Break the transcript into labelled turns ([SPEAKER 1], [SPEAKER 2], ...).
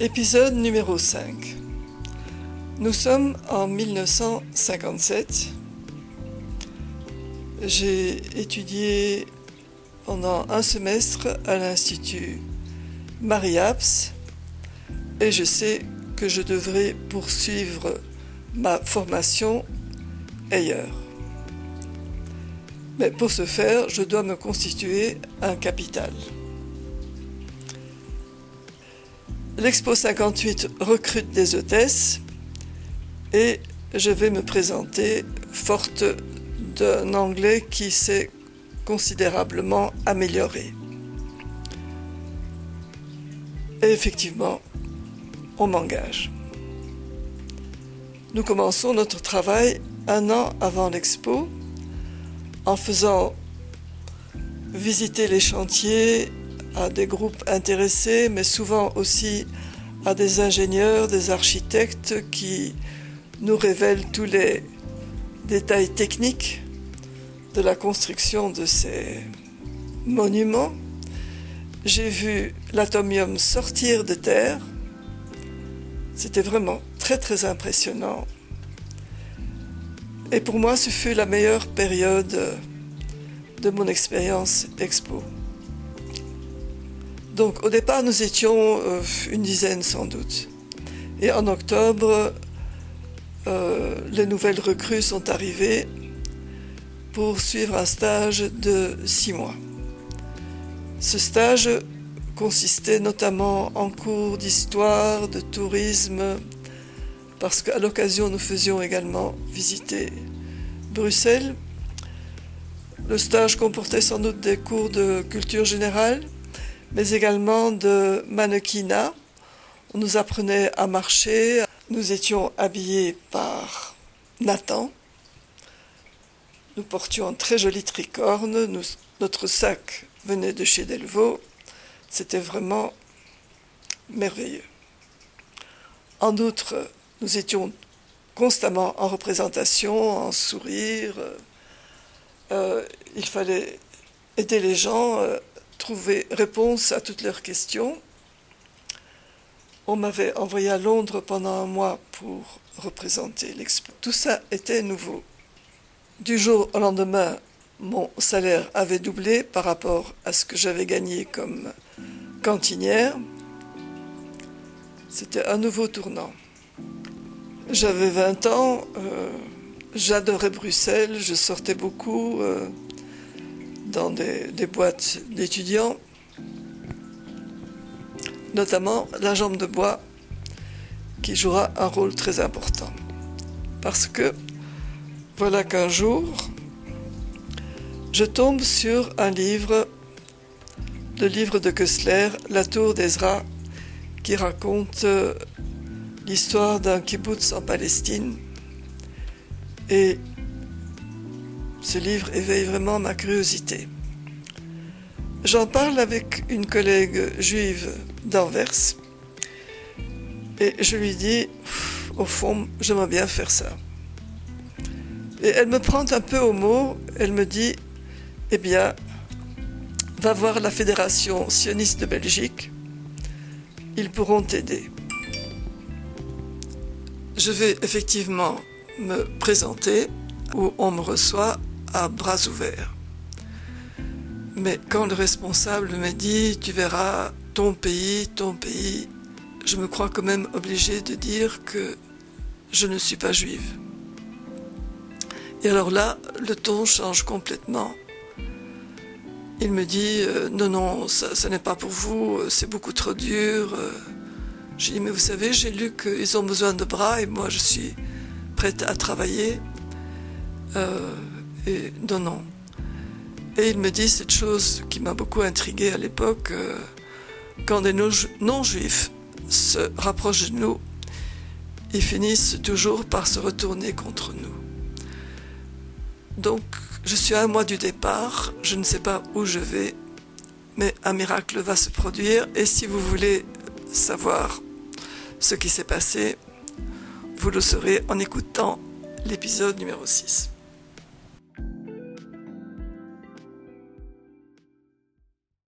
[SPEAKER 1] Épisode numéro 5. Nous sommes en 1957. J'ai étudié pendant un semestre à l'Institut Mariaps et je sais que je devrais poursuivre ma formation ailleurs. Mais pour ce faire, je dois me constituer un capital. L'Expo 58 recrute des hôtesses et je vais me présenter forte d'un anglais qui s'est considérablement amélioré. Et effectivement, on m'engage. Nous commençons notre travail un an avant l'expo en faisant visiter les chantiers à des groupes intéressés, mais souvent aussi à des ingénieurs, des architectes qui nous révèlent tous les détails techniques de la construction de ces monuments. J'ai vu l'atomium sortir de terre. C'était vraiment très très impressionnant. Et pour moi, ce fut la meilleure période de mon expérience expo. Donc au départ, nous étions euh, une dizaine sans doute. Et en octobre, euh, les nouvelles recrues sont arrivées pour suivre un stage de six mois. Ce stage consistait notamment en cours d'histoire, de tourisme, parce qu'à l'occasion nous faisions également visiter Bruxelles. Le stage comportait sans doute des cours de culture générale, mais également de mannequinat. On nous apprenait à marcher. Nous étions habillés par Nathan. Nous portions un très joli tricorne. notre sac venait de chez Delvaux. C'était vraiment merveilleux. En outre, nous étions constamment en représentation, en sourire. Euh, il fallait aider les gens euh, trouver réponse à toutes leurs questions. On m'avait envoyé à Londres pendant un mois pour représenter l'expo. Tout ça était nouveau. Du jour au lendemain, mon salaire avait doublé par rapport à ce que j'avais gagné comme cantinière. C'était un nouveau tournant. J'avais 20 ans, euh, j'adorais Bruxelles, je sortais beaucoup. Euh, dans des, boîtes d'étudiants, notamment la jambe de bois, qui jouera un rôle très important. Parce que voilà qu'un jour, je tombe sur un livre, le livre de Kessler, La tour d'Ezra, qui raconte euh, l'histoire d'un kibbutz en Palestine. Et ce livre éveille vraiment ma curiosité. J'en parle avec une collègue juive d'Anvers et je lui dis, au fond, j'aimerais bien faire ça. Et elle me prend un peu au mot, elle me dit, eh bien, va voir la Fédération sioniste de Belgique, ils pourront t'aider. Je vais effectivement me présenter où on me reçoit à bras ouverts. Mais quand le responsable me dit tu verras ton pays, ton pays, je me crois quand même obligé de dire que je ne suis pas juive. Et alors là, le ton change complètement. Il me dit euh, non, non, ça, n'est pas pour vous, c'est beaucoup trop dur. J'ai dit mais vous savez, j'ai lu qu'ils ont besoin de bras et moi je suis prête à travailler. Euh, et. Et il me dit cette chose qui m'a beaucoup intrigué à l'époque, euh, quand des non-juifs se rapprochent de nous, ils finissent toujours par se retourner contre nous. Donc, je suis à un mois du départ, je ne sais pas où je vais, mais un miracle va se produire. Et si vous voulez savoir ce qui s'est passé, vous le saurez en écoutant l'épisode numéro 6.